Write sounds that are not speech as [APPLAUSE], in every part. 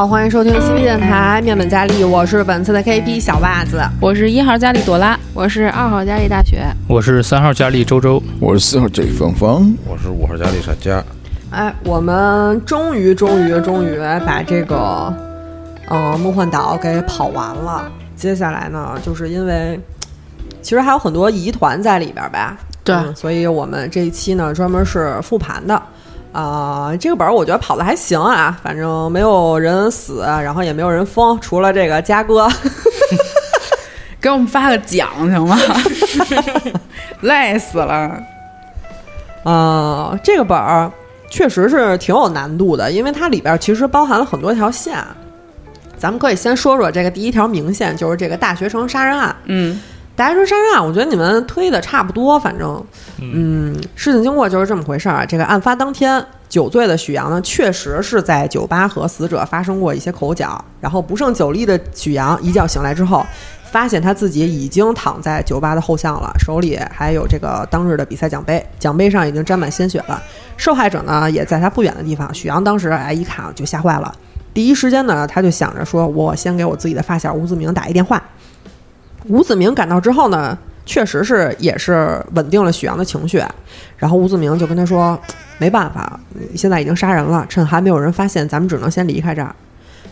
好，欢迎收听 CP 电台面本佳丽，我是本次的 KP 小袜子，我是一号佳丽朵拉，我是二号佳丽大雪，我是三号佳丽周周，我是四号 J 芳芳，我是五号佳丽傻佳。哎，我们终于终于终于把这个呃梦幻岛给跑完了。接下来呢，就是因为其实还有很多疑团在里边吧，对、嗯所以我们这一期呢专门是复盘的。啊、这个本儿我觉得跑的还行啊，反正没有人死，然后也没有人疯，除了这个嘉哥。给我们发个奖行吗？累死了。呃，这个本儿确实是挺有难度的，因为它里边其实包含了很多条线。咱们可以先说说这个第一条明线，就是这个大学生杀人案。嗯，大家说山上，我觉得你们推的差不多，反正，嗯，事情经过就是这么回事儿啊。这个案发当天，酒醉的许阳呢，确实是在酒吧和死者发生过一些口角，然后不胜酒力的许阳一觉醒来之后，发现他自己已经躺在酒吧的后巷了，手里还有这个当日的比赛奖杯，奖杯上已经沾满鲜血了。受害者呢也在他不远的地方，许阳当时哎一看就吓坏了，第一时间呢他就想着说，我先给我自己的发小吴子明打一电话。吴子明赶到之后呢，确实是也是稳定了许阳的情绪，然后吴子明就跟他说，没办法，现在已经杀人了，趁还没有人发现，咱们只能先离开这儿。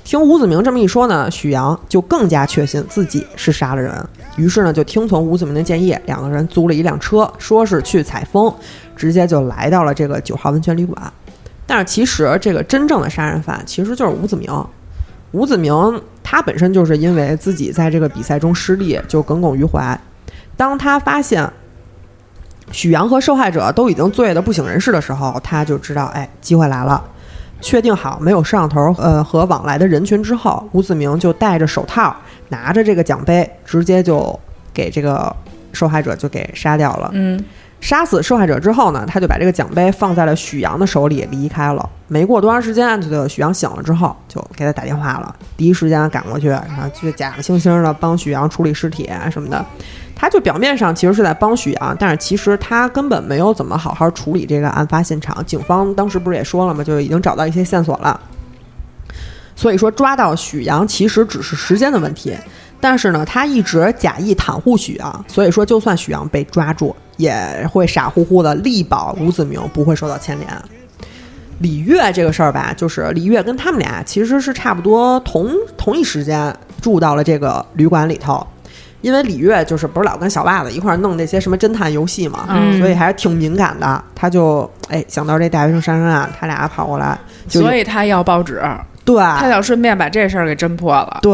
听吴子明这么一说呢，许阳就更加确信自己是杀了人，于是呢就听从吴子明的建议，两个人租了一辆车，说是去采风，直接就来到了这个九号温泉旅馆。但是其实这个真正的杀人犯其实就是吴子明。吴子明他本身就是因为自己在这个比赛中失利，就耿耿于怀。当他发现许阳和受害者都已经醉得不省人事的时候，他就知道，哎，机会来了。确定好没有摄像头呃和往来的人群之后，吴子明就戴着手套，拿着这个奖杯，直接就给这个受害者就给杀掉了。嗯，杀死受害者之后呢，他就把这个奖杯放在了许阳的手里，离开了。没过多长时间，这个许阳醒了之后，就给他打电话了，第一时间赶过去，然后就假惺惺的帮许阳处理尸体啊什么的。他就表面上其实是在帮许阳，但是其实他根本没有怎么好好处理这个案发现场。警方当时不是也说了吗？就已经找到一些线索了。所以说抓到许阳其实只是时间的问题，但是呢，他一直假意袒护许阳，所以说就算许阳被抓住，也会傻乎乎的力保吴子明不会受到牵连。李月这个事儿吧，就是李月跟他们俩其实是差不多同同一时间住到了这个旅馆里头，因为李月就是不是老跟小袜子一块儿弄那些什么侦探游戏嘛，嗯所以还是挺敏感的。他就哎想到这大学生杀人案，他俩跑过来，所以他要报纸，对他想顺便把这事儿给侦破了，对，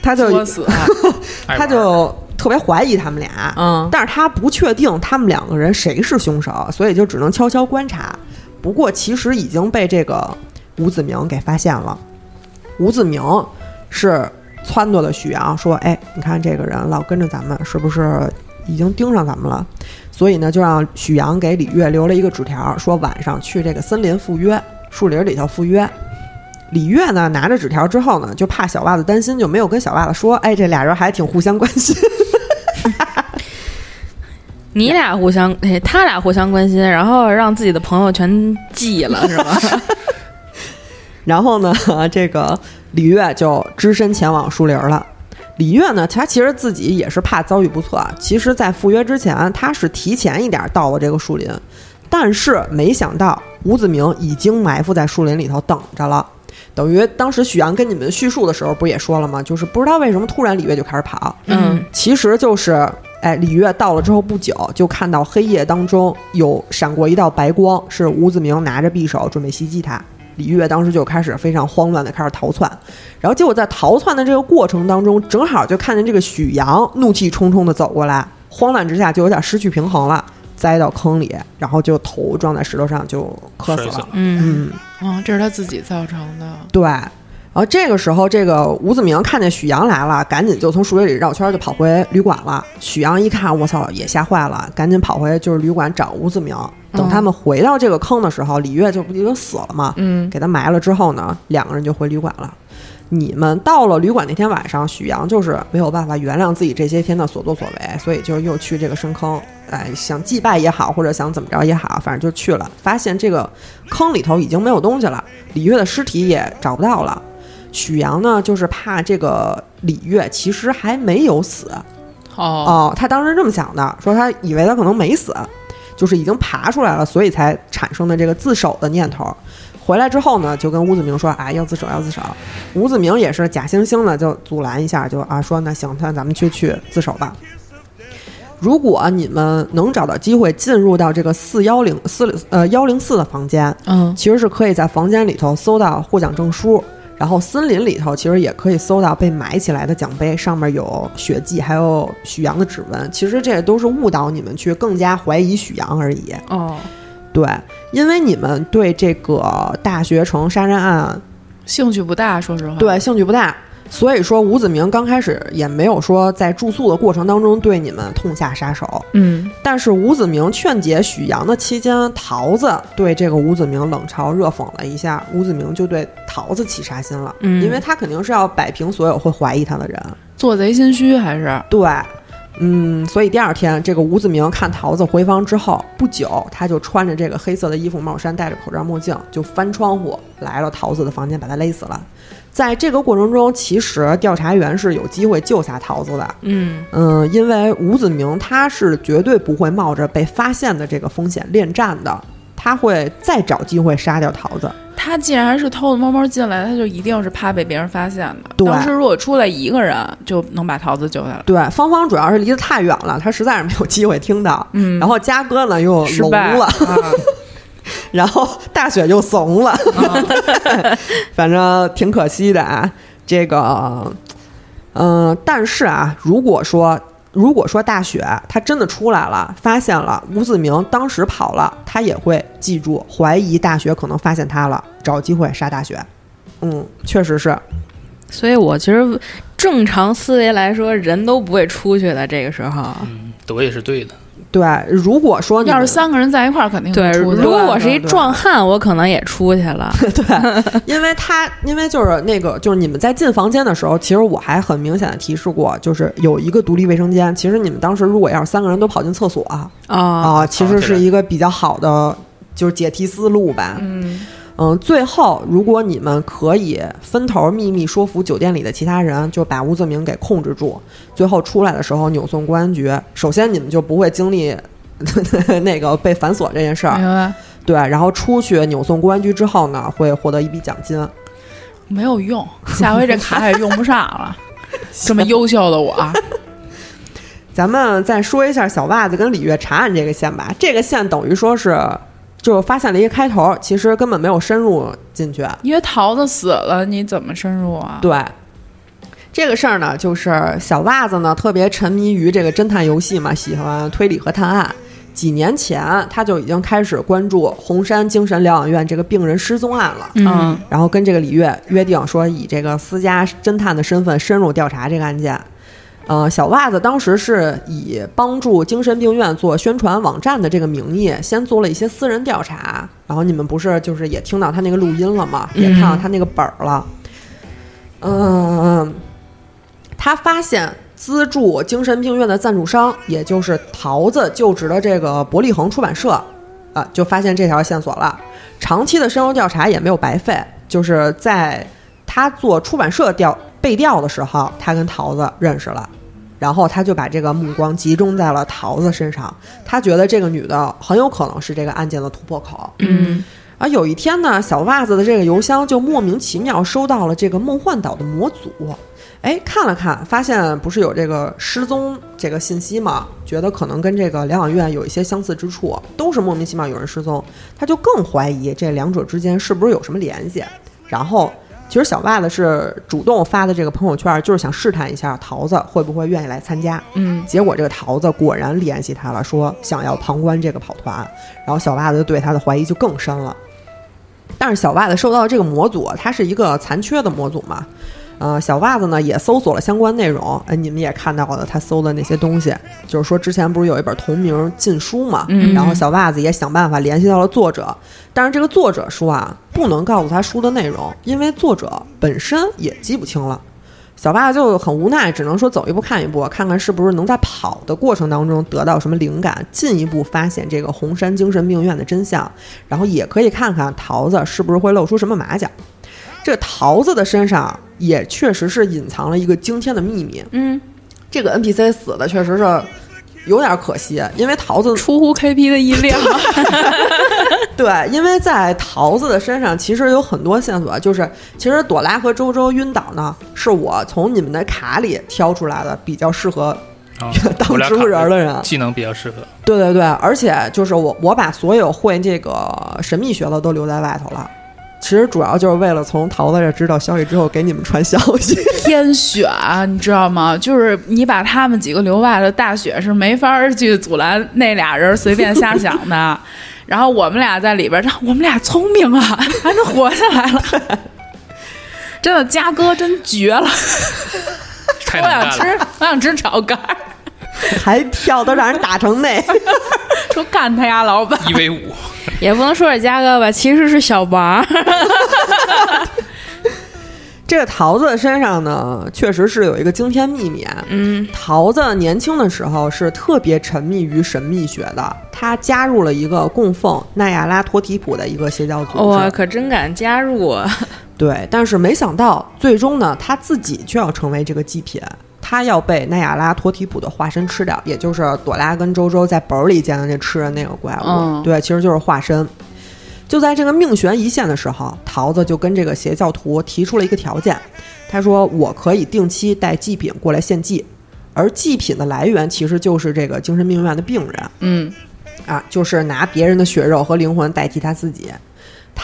他就作死。[LAUGHS] 他就特别怀疑他们俩，嗯但是他不确定他们两个人谁是凶手，所以就只能悄悄观察。不过其实已经被这个吴子明给发现了。吴子明是撺掇的许阳说：“哎，你看这个人老跟着咱们，是不是已经盯上咱们了？”所以呢，就让许阳给李月留了一个纸条，说晚上去这个森林赴约，树林里头赴约。李月呢拿着纸条之后呢，就怕小袜子担心，就没有跟小袜子说：“哎，这俩人还挺互相关心。”你俩互相，哎他俩互相关心，然后让自己的朋友全记了，是吧？[LAUGHS] 然后呢，这个李月就只身前往树林了。李月呢，他其实自己也是怕遭遇不测，其实，在赴约之前，他是提前一点到了这个树林，但是没想到吴子明已经埋伏在树林里头等着了。等于当时许阳跟你们叙述的时候，不也说了吗？就是不知道为什么突然李月就开始跑，嗯，其实就是，哎，李月到了之后不久，就看到黑夜当中有闪过一道白光，是吴子明拿着匕首准备袭击他。李月当时就开始非常慌乱的开始逃窜，然后结果在逃窜的这个过程当中，正好就看见这个许阳怒气冲冲的走过来，慌乱之下就有点失去平衡了，栽到坑里，然后就头撞在石头上就磕死了。嗯，嗯，哦，这是他自己造成的。对。然后这个时候，这个吴子明看见许阳来了，赶紧就从树林里绕圈儿就跑回旅馆了。许阳一看，我操，也吓坏了，赶紧跑回就是旅馆找吴子明。等他们回到这个坑的时候，李月就不已经死了吗？嗯，给他埋了之后呢，两个人就回旅馆了。你们到了旅馆那天晚上，许阳就是没有办法原谅自己这些天的所作所为，所以就又去这个深坑，哎，想祭拜也好，或者想怎么着也好，反正就去了。发现这个坑里头已经没有东西了，李月的尸体也找不到了。许阳呢，就是怕这个李月其实还没有死哦，哦，他当时这么想的，说他以为他可能没死，就是已经爬出来了，所以才产生的这个自首的念头。回来之后呢，就跟吴子明说：“啊，要自首，要自首。”吴子明也是假惺惺的就阻拦一下，就啊说：“那行，那咱们就去自首吧。”如果你们能找到机会进入到这个四幺零四呃幺零四的房间，嗯，其实是可以在房间里头搜到获奖证书，然后森林里头其实也可以搜到被埋起来的奖杯，上面有血迹，还有许阳的指纹。其实这都是误导你们去更加怀疑许阳而已。哦，对，因为你们对这个大学城杀人案兴趣不大，说实话。对兴趣不大，所以说吴子明刚开始也没有说在住宿的过程当中对你们痛下杀手。嗯，但是吴子明劝解许阳的期间，桃子对这个吴子明冷嘲热讽了一下，吴子明就对桃子起杀心了，嗯因为他肯定是要摆平所有会怀疑他的人。做贼心虚还是？对，嗯，所以第二天，这个吴子明看桃子回房之后不久，他就穿着这个黑色的衣服、帽衫，戴着口罩、墨镜，就翻窗户来了桃子的房间，把他勒死了。在这个过程中，其实调查员是有机会救下桃子的，嗯。嗯，因为吴子明他是绝对不会冒着被发现的这个风险恋战的，他会再找机会杀掉桃子。他既然是偷偷摸摸进来，他就一定是怕被别人发现的。对当时如果出来一个人，就能把桃子救下来。对，芳芳主要是离得太远了，他实在是没有机会听到。嗯然后嘉哥呢又聋了，啊 [LAUGHS] 然后大雪又怂了，[LAUGHS] 反正挺可惜的啊。这个，嗯、但是啊，如果说如果说大雪他真的出来了，发现了吴子明当时跑了，他也会记住，怀疑大学可能发现他了，找机会杀大学。嗯，确实是，所以我其实正常思维来说，人都不会出去的。这个时候，嗯，我也是对的。对。如果说要是三个人在一块儿，肯定对，会出去如果我是一壮汉，我可能也出去了。[LAUGHS] 对，因为他因为就是那个就是你们在进房间的时候，其实我还很明显的提示过，就是有一个独立卫生间。其实你们当时如果要是三个人都跑进厕所啊，啊，啊其实是一个比较好的就是解题思路吧。嗯，嗯，最后如果你们可以分头秘密说服酒店里的其他人，就把吴泽明给控制住，最后出来的时候扭送公安局，首先你们就不会经历 [LAUGHS] 那个被反锁这件事儿，对，然后出去扭送公安局之后呢，会获得一笔奖金。没有用，下回这卡也用不上了。[LAUGHS] 这么优秀的我，[LAUGHS] 咱们再说一下小袜子跟李月查案这个线吧。这个线等于说是，就是发现了一个开头，其实根本没有深入进去。因为桃子死了，你怎么深入啊？对，这个事儿呢，就是小袜子呢特别沉迷于这个侦探游戏嘛，喜欢推理和探案。几年前他就已经开始关注红山精神疗养院这个病人失踪案了。嗯然后跟这个李月约定说，以这个私家侦探的身份深入调查这个案件。呃，小袜子当时是以帮助精神病院做宣传网站的这个名义，先做了一些私人调查。然后你们不是就是也听到他那个录音了吗？也看到他那个本儿了。嗯，他发现资助精神病院的赞助商，也就是桃子就职的这个伯利恒出版社，啊，就发现这条线索了。长期的深入调查也没有白费，就是在他做出版社调背调的时候，他跟桃子认识了。然后他就把这个目光集中在了桃子身上，他觉得这个女的很有可能是这个案件的突破口。嗯而有一天呢，小袜子的这个邮箱就莫名其妙收到了这个梦幻岛的模组，哎，看了看，发现不是有这个失踪这个信息吗？觉得可能跟这个疗养院有一些相似之处，都是莫名其妙有人失踪，他就更怀疑这两者之间是不是有什么联系。然后，其实小袜子是主动发的这个朋友圈，就是想试探一下桃子会不会愿意来参加。嗯，结果这个桃子果然联系他了，说想要旁观这个跑团，然后小袜子对他的怀疑就更深了。但是小袜子受到这个模组，它是一个残缺的模组嘛，呃，小袜子呢也搜索了相关内容，哎，你们也看到了他搜的那些东西，就是说之前不是有一本同名禁书嘛，嗯然后小袜子也想办法联系到了作者，但是这个作者说啊，不能告诉他书的内容，因为作者本身也记不清了。小袜子就很无奈，只能说走一步看一步，看看是不是能在跑的过程当中得到什么灵感，进一步发现这个红山精神病院的真相，然后也可以看看桃子是不是会露出什么马脚。这桃子的身上也确实是隐藏了一个惊天的秘密。嗯，这个 NPC 死的确实是有点可惜，因为桃子出乎 KP 的意料。[LAUGHS] 对，因为在桃子的身上其实有很多线索，就是其实朵拉和周周晕倒呢，是我从你们的卡里挑出来的比较适合啊 [LAUGHS] 当植物人儿的人。技能比较适合。对对对，而且就是我我把所有会这个神秘学的都留在外头了。其实主要就是为了从桃子这知道消息之后给你们传消息。[LAUGHS] 天选，你知道吗？就是你把他们几个留外了，大雪是没法儿去阻拦那俩人随便瞎想的。[LAUGHS] 然后我们俩在里边儿，我们俩聪明啊，[LAUGHS] 还能活下来了。真的，嘉哥真绝了！我想吃，我想吃炒肝儿，还跳都让人打成那，说干他呀，老板！一 v 五，[LAUGHS] 也不能说是嘉哥吧，其实是小王。[LAUGHS] 这个桃子的身上呢，确实是有一个惊天秘密。啊嗯，桃子年轻的时候是特别沉迷于神秘学的，他加入了一个供奉奈亚拉托提普的一个邪教组织。哇，可真敢加入啊！[LAUGHS] 对，但是没想到最终呢，他自己却要成为这个祭品，他要被奈亚拉托提普的化身吃掉，也就是朵拉跟周周在本儿里见的那吃的那个怪物。嗯对，其实就是化身。就在这个命悬一线的时候，桃子就跟这个邪教徒提出了一个条件，他说：“我可以定期带祭品过来献祭，而祭品的来源其实就是这个精神病院的病人。”嗯，啊，就是拿别人的血肉和灵魂代替他自己。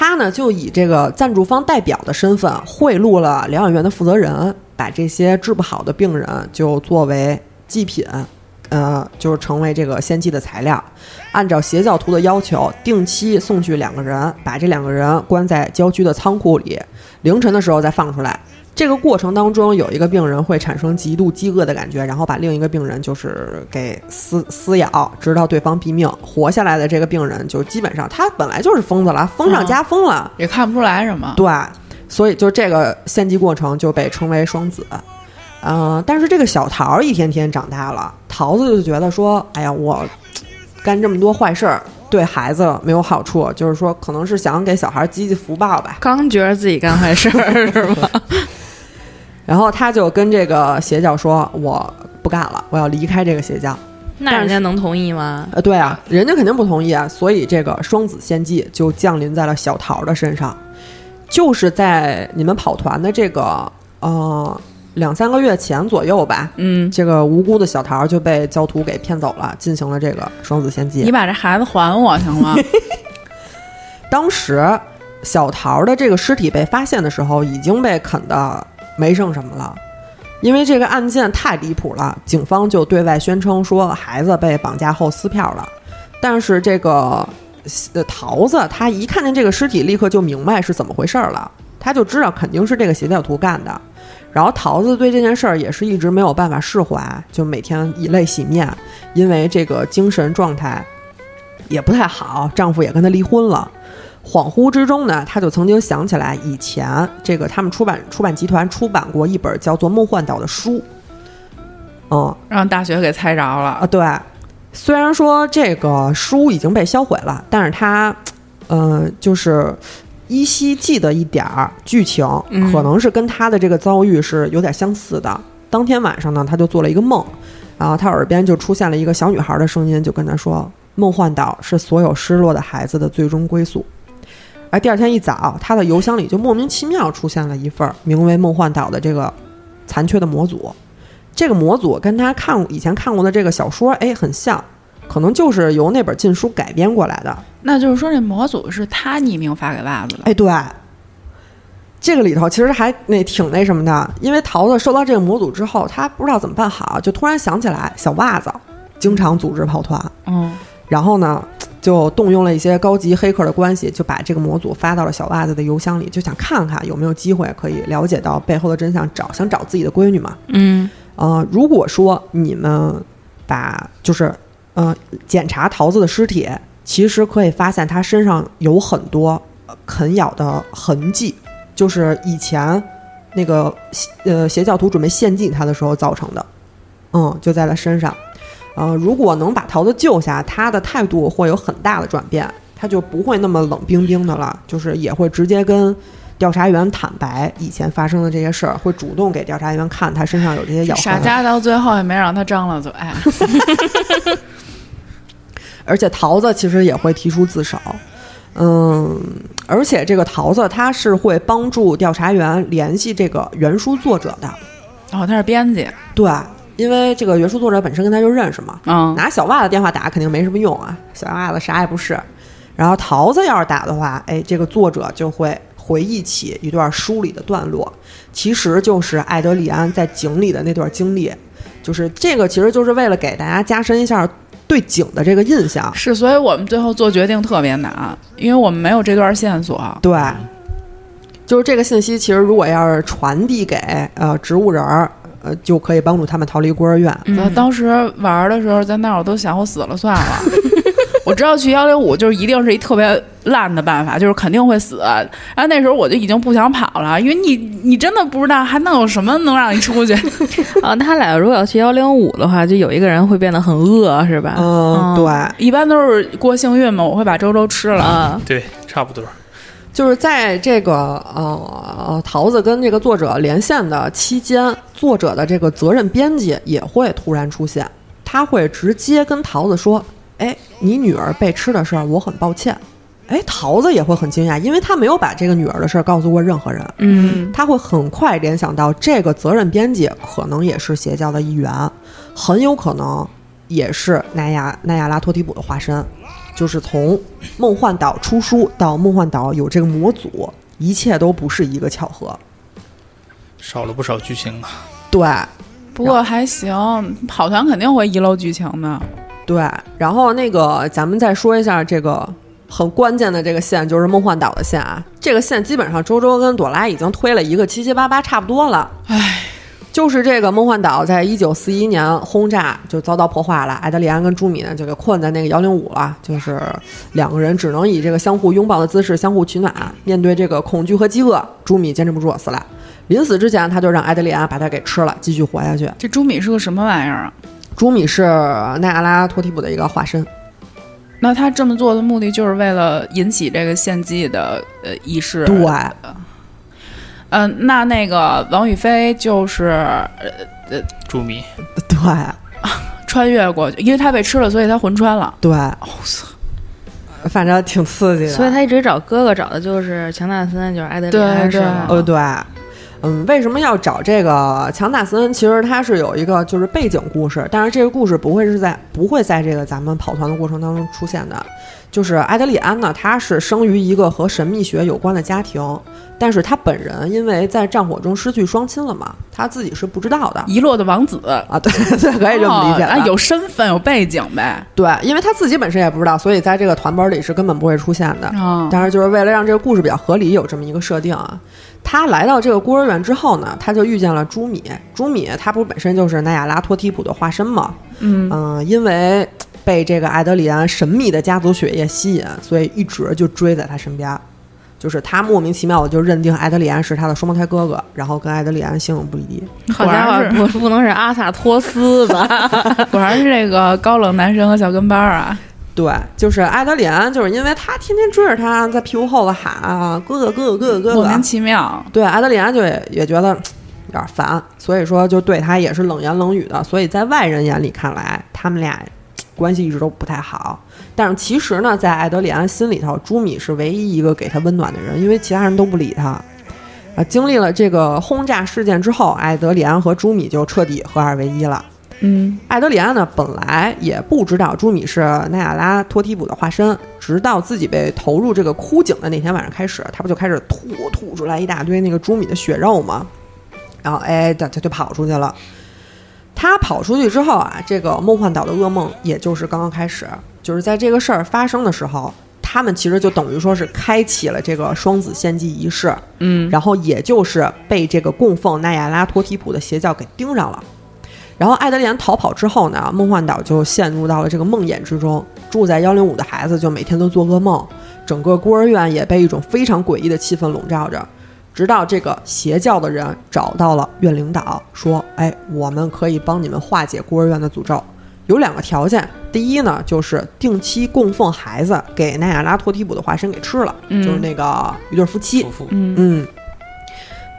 他呢，就以这个赞助方代表的身份贿赂了疗养院的负责人，把这些治不好的病人就作为祭品，呃，就是成为这个献祭的材料。按照邪教徒的要求，定期送去两个人，把这两个人关在郊区的仓库里，凌晨的时候再放出来。这个过程当中，有一个病人会产生极度饥饿的感觉，然后把另一个病人就是给撕撕咬，直到对方毙命。活下来的这个病人就基本上他本来就是疯子了，疯上加疯了，也看不出来什么。对，所以就这个献祭过程就被称为双子。呃，但是这个小桃儿一天天长大了，桃子就觉得说，哎呀，我干这么多坏事儿对孩子没有好处，就是说可能是想给小孩积积福报吧。刚觉得自己干坏事儿是吧？[LAUGHS] 然后他就跟这个邪教说：“我不干了，我要离开这个邪教。那人家能同意吗？”呃，对啊，人家肯定不同意啊，所以这个双子献祭就降临在了小桃的身上。就是在你们跑团的这个呃两三个月前左右吧，嗯，这个无辜的小桃就被教徒给骗走了，进行了这个双子献祭你。把这孩子还我行吗？[LAUGHS] 当时小桃的这个尸体被发现的时候，已经被啃的没剩什么了。因为这个案件太离谱了，警方就对外宣称说孩子被绑架后撕票了。但是这个呃桃子他一看见这个尸体，立刻就明白是怎么回事儿了，他就知道肯定是这个邪教徒干的。然后桃子对这件事儿也是一直没有办法释怀，就每天以泪洗面，因为这个精神状态也不太好，丈夫也跟她离婚了。恍惚之中呢，他就曾经想起来以前这个他们出版出版集团出版过一本叫做《梦幻岛》的书。嗯让大学给猜着了。啊，对，虽然说这个书已经被销毁了，但是他，嗯、就是依稀记得一点儿剧情，嗯可能是跟他的这个遭遇是有点相似的。当天晚上呢，他就做了一个梦，然后他耳边就出现了一个小女孩的声音，就跟他说：“梦幻岛是所有失落的孩子的最终归宿。”而第二天一早，他的邮箱里就莫名其妙出现了一份儿名为《梦幻岛》的这个残缺的模组。这个模组跟他看以前看过的这个小说，哎，很像，可能就是由那本禁书改编过来的。那就是说，这模组是他匿名发给袜子的。哎，对，这个里头其实还那挺那什么的，因为桃子收到这个模组之后，他不知道怎么办好，就突然想起来小袜子经常组织跑团，嗯，然后呢，就动用了一些高级黑客的关系，就把这个模组发到了小袜子的邮箱里，就想看看有没有机会可以了解到背后的真相，找想找自己的闺女嘛。嗯呃，如果说你们把就是呃检查桃子的尸体，其实可以发现她身上有很多呃啃咬的痕迹，就是以前那个呃邪教徒准备献祭她的时候造成的，嗯，就在她身上。呃，如果能把桃子救下，他的态度会有很大的转变，他就不会那么冷冰冰的了，就是也会直接跟调查员坦白以前发生的这些事儿，会主动给调查员看他身上有这些咬傻。家到最后也没让他张了嘴，[LAUGHS] 而且桃子其实也会提出自首，嗯，而且这个桃子他是会帮助调查员联系这个原书作者的，哦，他是编辑，对，因为这个原书作者本身跟他就认识嘛，嗯，拿小袜子电话打肯定没什么用啊，小袜子啥也不是。然后桃子要是打的话，哎，这个作者就会回忆起一段书里的段落，其实就是艾德里安在井里的那段经历，就是这个其实就是为了给大家加深一下对井的这个印象。是，所以我们最后做决定特别难，因为我们没有这段线索。对，就是这个信息，其实如果要是传递给呃植物人儿，呃，就可以帮助他们逃离孤儿院。我当时玩的时候，在那儿我都想我死了算了。[LAUGHS] 我知道去幺零五就是一定是一特别烂的办法，就是肯定会死。然后那时候我就已经不想跑了，因为你你真的不知道还能有什么能让你出去。啊，[LAUGHS] 他俩如果要去幺零五的话，就有一个人会变得很饿，是吧？嗯，对，一般都是过幸运嘛，我会把周周吃了。啊，对，差不多。就是在这个呃桃子跟这个作者连线的期间，作者的这个责任编辑也会突然出现，他会直接跟桃子说：“哎，你女儿被吃的事儿，我很抱歉。”哎，桃子也会很惊讶，因为他没有把这个女儿的事儿告诉过任何人。嗯，他会很快联想到这个责任编辑可能也是邪教的一员，很有可能也是奈亚奈亚拉托提普的化身，就是从梦幻岛出书到梦幻岛有这个模组，一切都不是一个巧合。少了不少剧情啊。对不过还行，跑团肯定会遗漏剧情的。对，然后那个咱们再说一下这个很关键的这个线，就是梦幻岛的线啊。这个线基本上周周跟朵拉已经推了一个七七八八，差不多了。唉，就是这个梦幻岛在一九四一年轰炸就遭到破坏了，艾德里安跟朱米呢就给困在那个幺零五了，就是两个人只能以这个相互拥抱的姿势相互取暖。面对这个恐惧和饥饿，朱米坚持不住死了。临死之前，他就让艾德里安把他给吃了，继续活下去。这朱米是个什么玩意儿啊？朱米是奈阿拉托提普的一个化身，那他这么做的目的就是为了引起这个献祭的呃仪式。对，嗯、那那个王宇飞就是呃朱米，对 [LAUGHS] 穿越过去，因为他被吃了，所以他魂穿了。对，反正挺刺激的。所以他一直找哥哥，找的就是强纳森，就是艾德里安，对是吗？呃，对，嗯，为什么要找这个强纳森？其实他是有一个就是背景故事，但是这个故事不会是在不会在这个咱们跑团的过程当中出现的。就是埃德里安呢，他是生于一个和神秘学有关的家庭，但是他本人因为在战火中失去双亲了嘛，他自己是不知道的遗落的王子，啊，对对，可以这么理解啊，[LAUGHS] 有身份有背景呗。对，因为他自己本身也不知道，所以在这个团本里是根本不会出现的。啊、但是就是为了让这个故事比较合理，有这么一个设定啊。他来到这个孤儿院之后呢，他就遇见了朱米。朱米他不是本身就是奈亚拉托提普的化身吗？嗯嗯、因为被这个艾德里安神秘的家族血液吸引，所以一直就追在他身边。就是他莫名其妙的就认定艾德里安是他的双胞胎哥哥，然后跟艾德里安形影不离。好家伙，不不能是阿萨托斯吧？[LAUGHS] 果然是这个高冷男神和小跟班儿啊。对，就是艾德里安，就是因为他天天追着他在屁股后头喊啊，哥哥哥哥哥哥哥，莫名其妙。对，艾德里安就也也觉得有点烦，所以说就对他也是冷言冷语的。所以在外人眼里看来，他们俩关系一直都不太好。但是其实呢，在艾德里安心里头，朱米是唯一一个给他温暖的人，因为其他人都不理他。啊，经历了这个轰炸事件之后，艾德里安和朱米就彻底合二为一了。嗯，艾德里安呢，本来也不知道朱米是奈亚拉托提普的化身，直到自己被投入这个枯井的那天晚上开始，他不就开始吐吐出来一大堆那个朱米的血肉吗？然后哎，他他就跑出去了。他跑出去之后啊，这个梦幻岛的噩梦也就是刚刚开始，就是在这个事儿发生的时候，他们其实就等于说是开启了这个双子献祭仪式，嗯，然后也就是被这个供奉奈亚拉托提普的邪教给盯上了。然后艾德莲逃跑之后呢，梦幻岛就陷入到了这个梦魇之中。住在幺零五的孩子就每天都做噩梦，整个孤儿院也被一种非常诡异的气氛笼罩着。直到这个邪教的人找到了院领导，说：“哎，我们可以帮你们化解孤儿院的诅咒。”有两个条件，第一呢就是定期供奉孩子给奈亚拉托提普的化身给吃了，嗯就是那个一对夫妻嗯嗯，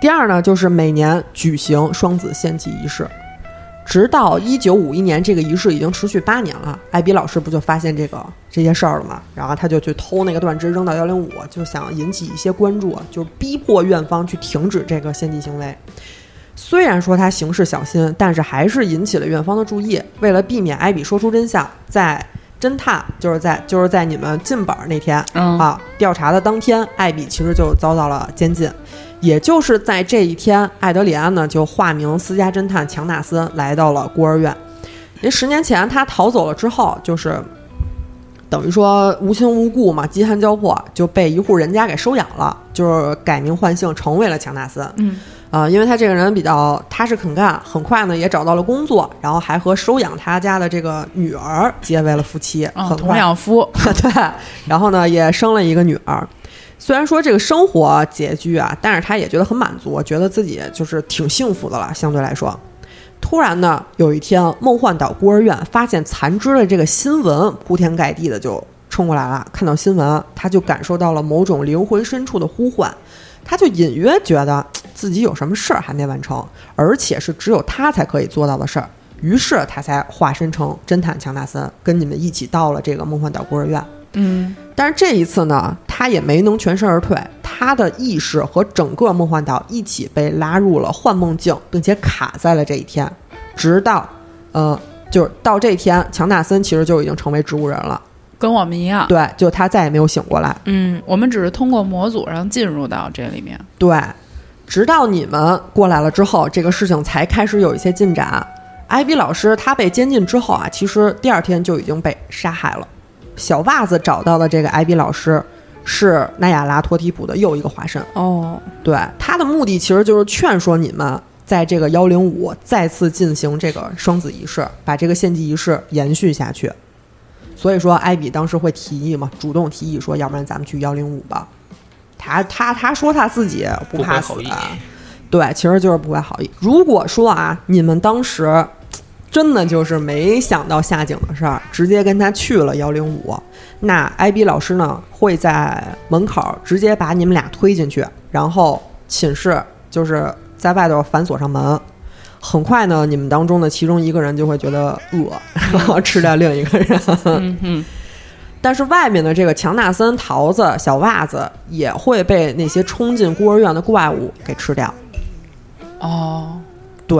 第二呢，就是每年举行双子献祭仪式，直到一九五一年，这个仪式已经持续八年了。艾比老师不就发现这个这些事儿了吗？然后他就去偷那个断肢扔到幺零五，就想引起一些关注，就逼迫院方去停止这个献祭行为。虽然说他行事小心，但是还是引起了院方的注意。为了避免艾比说出真相，在侦探就是在就是在你们进本儿那天，嗯啊，调查的当天，艾比其实就遭到了监禁。也就是在这一天，艾德里安呢就化名私家侦探强纳森来到了孤儿院。因为十年前他逃走了之后，就是等于说无亲无故嘛，饥寒交迫，就被一户人家给收养了，就是改名换姓成为了强纳森。嗯，啊、因为他这个人比较踏实肯干，很快呢也找到了工作，然后还和收养他家的这个女儿结为了夫妻，很快养夫，[LAUGHS] 对，然后呢也生了一个女儿。虽然说这个生活拮据啊，但是他也觉得很满足，觉得自己就是挺幸福的了，相对来说。突然呢，有一天，梦幻岛孤儿院发现残肢的这个新闻铺天盖地的就冲过来了。看到新闻，他就感受到了某种灵魂深处的呼唤，他就隐约觉得 [TSK] 自己有什么事儿还没完成，而且是只有他才可以做到的事儿。于是他才化身成侦探强纳森，跟你们一起到了这个梦幻岛孤儿院。嗯但是这一次呢，他也没能全身而退，他的意识和整个梦幻岛一起被拉入了幻梦境，并且卡在了这一天，直到，呃，就是到这一天，强纳森其实就已经成为植物人了。跟我们一样，对，就他再也没有醒过来。嗯，我们只是通过模组然后进入到这里面。对，直到你们过来了之后，这个事情才开始有一些进展。艾比老师他被监禁之后啊，其实第二天就已经被杀害了。小袜子找到的这个艾比老师是奈亚拉托提普的又一个化身。哦，对他的目的其实就是劝说你们在这个幺零五再次进行这个双子仪式，把这个献祭仪式延续下去。所以说，艾比当时会提议嘛，主动提议说，要不然咱们去幺零五吧。他他他说他自己不不怕死对，其实就是不怀好意。如果说啊，你们当时真的就是没想到下井的事儿，直接跟他去了幺零五，那艾比老师呢会在门口直接把你们俩推进去，然后寝室就是在外头反锁上门。很快呢，你们当中的其中一个人就会觉得饿，然后吃掉另一个人。嗯哼，但是外面的这个强纳森、桃子、小袜子也会被那些冲进孤儿院的怪物给吃掉。哦，对，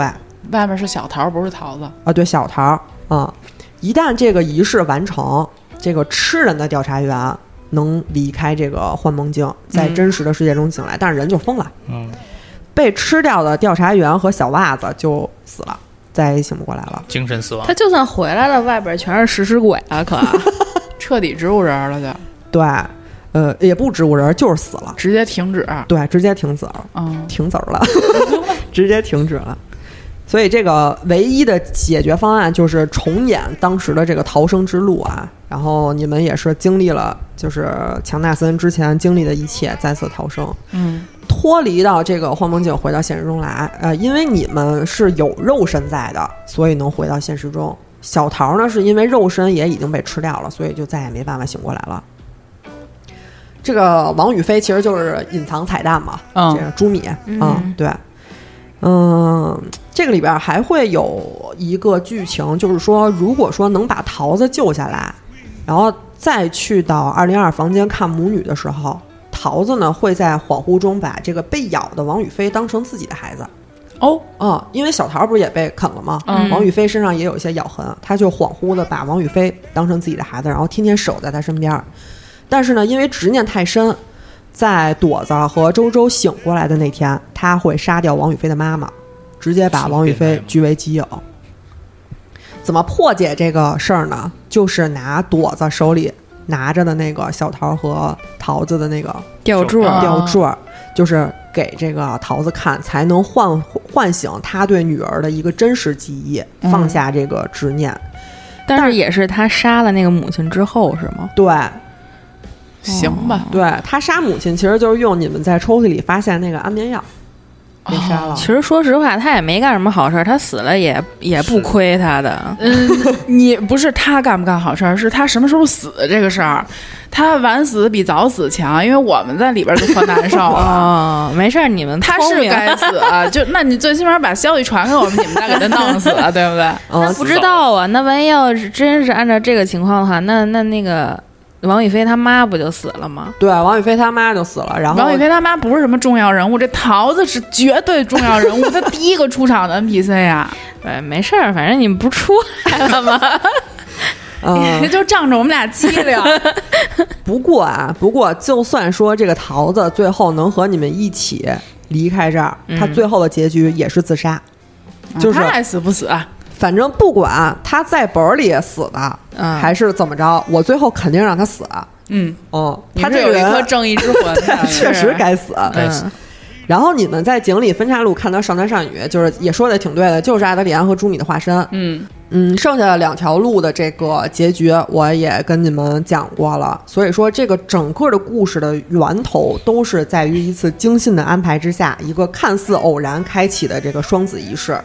外面是小桃，不是桃子。啊，对，小桃儿啊、一旦这个仪式完成，这个吃人的调查员能离开这个幻梦境，在嗯真实的世界中醒来，但是人就疯了。嗯，被吃掉的调查员和小袜子就死了，再也醒不过来了。精神死亡他。就算回来了，外边全是食尸鬼啊，可 [LAUGHS] 彻底植物人了就，对，呃，也不植物人，就是死了。直接停止。对，直接停止了，嗯，停籽儿了，[LAUGHS] 直接停止了。所以这个唯一的解决方案就是重演当时的这个逃生之路啊。然后你们也是经历了，就是强纳森之前经历的一切，再次逃生，嗯，脱离到这个荒梦境，回到现实中来。呃，因为你们是有肉身在的，所以能回到现实中。小桃呢，是因为肉身也已经被吃掉了，所以就再也没办法醒过来了。这个王宇飞其实就是隐藏彩蛋嘛，嗯这个朱米，嗯嗯，对，嗯，这个里边还会有一个剧情，就是说，如果说能把桃子救下来，然后再去到二零二房间看母女的时候，桃子呢会在恍惚中把这个被咬的王宇飞当成自己的孩子。哦，嗯、因为小桃不是也被啃了吗？嗯王宇飞身上也有一些咬痕，他就恍惚的把王宇飞当成自己的孩子，然后天天守在他身边儿。但是呢，因为执念太深，在朵子和周周醒过来的那天，他会杀掉王宇飞的妈妈，直接把王宇飞据为己有。怎么破解这个事儿呢？就是拿朵子手里拿着的那个小桃和桃子的那个吊坠吊坠儿，就是给这个桃子看，才能唤唤醒他对女儿的一个真实记忆，嗯放下这个执念。但是也是他杀了那个母亲之后是吗？对，行吧，对他杀母亲，其实就是用你们在抽屉里发现那个安眠药。给杀了。其实说实话，他也没干什么好事儿，他死了也也不亏他的。嗯，你不是他干不干好事儿，是他什么时候死这个事儿。他晚死比早死强，因为我们在里边就可难受啊。[LAUGHS] 哦，没事儿，你们他是该死，就那你最起码把消息传给我们，你们再给他弄死，对不对？[LAUGHS] 那，不知道啊。那万一要是真是按照这个情况的话，那那那个王宇飞他妈不就死了吗？对，王宇飞他妈就死了，然后王宇飞他妈不是什么重要人物，这桃子是绝对重要人物，他第一个出场的 NPC 呀、对，[LAUGHS] 没事儿，反正你们不是出来了吗？[LAUGHS] 嗯，[LAUGHS] 就仗着我们俩机灵。不过啊，不过就算说这个桃子最后能和你们一起离开这儿，他最后的结局也是自杀。就是他爱死不死，啊反正不管他在本儿里死的，嗯还是怎么着，我最后肯定让他死。嗯，哦，他这有一颗正义之魂，[LAUGHS] 确实该死。该死嗯然后你们在井里分岔路看到少男少女，就是也说的挺对的，就是阿德里安和朱米的化身。嗯，嗯，剩下的两条路的这个结局我也跟你们讲过了，所以说这个整个的故事的源头都是在于一次精心的安排之下，一个看似偶然开启的这个双子仪式。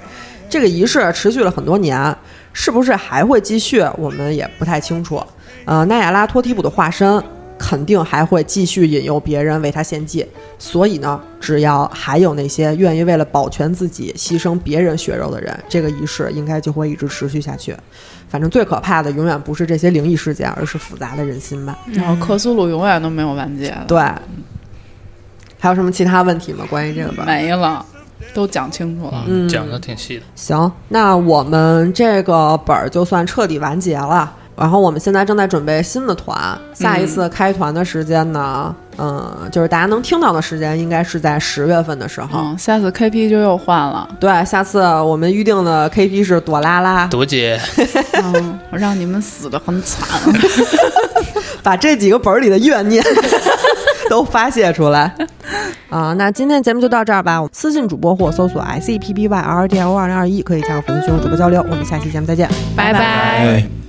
这个仪式持续了很多年，是不是还会继续，我们也不太清楚。呃，奈亚拉托提普的化身肯定还会继续引诱别人为他献祭，所以呢，只要还有那些愿意为了保全自己牺牲别人血肉的人，这个仪式应该就会一直持续下去。反正最可怕的永远不是这些灵异事件，而是复杂的人心吧。然后克苏鲁永远都没有完结，对，还有什么其他问题吗？关于这个吧？没了，都讲清楚了。嗯嗯，讲的挺细的。行，那我们这个本儿就算彻底完结了。然后我们现在正在准备新的团，下一次开团的时间呢，嗯、就是大家能听到的时间应该是在十月份的时候。嗯，下次 KP 就又换了。对，下次我们预定的 KP 是朵拉拉，朵姐，嗯，我让你们死的很惨。[LAUGHS] 把这几个本儿里的怨念都发泄出来。[LAUGHS] 啊、那今天节目就到这儿吧。私信主播或搜索 S E P B Y R D L 二零二一，可以加入粉丝群和主播交流。我们下期节目再见。拜拜。哎。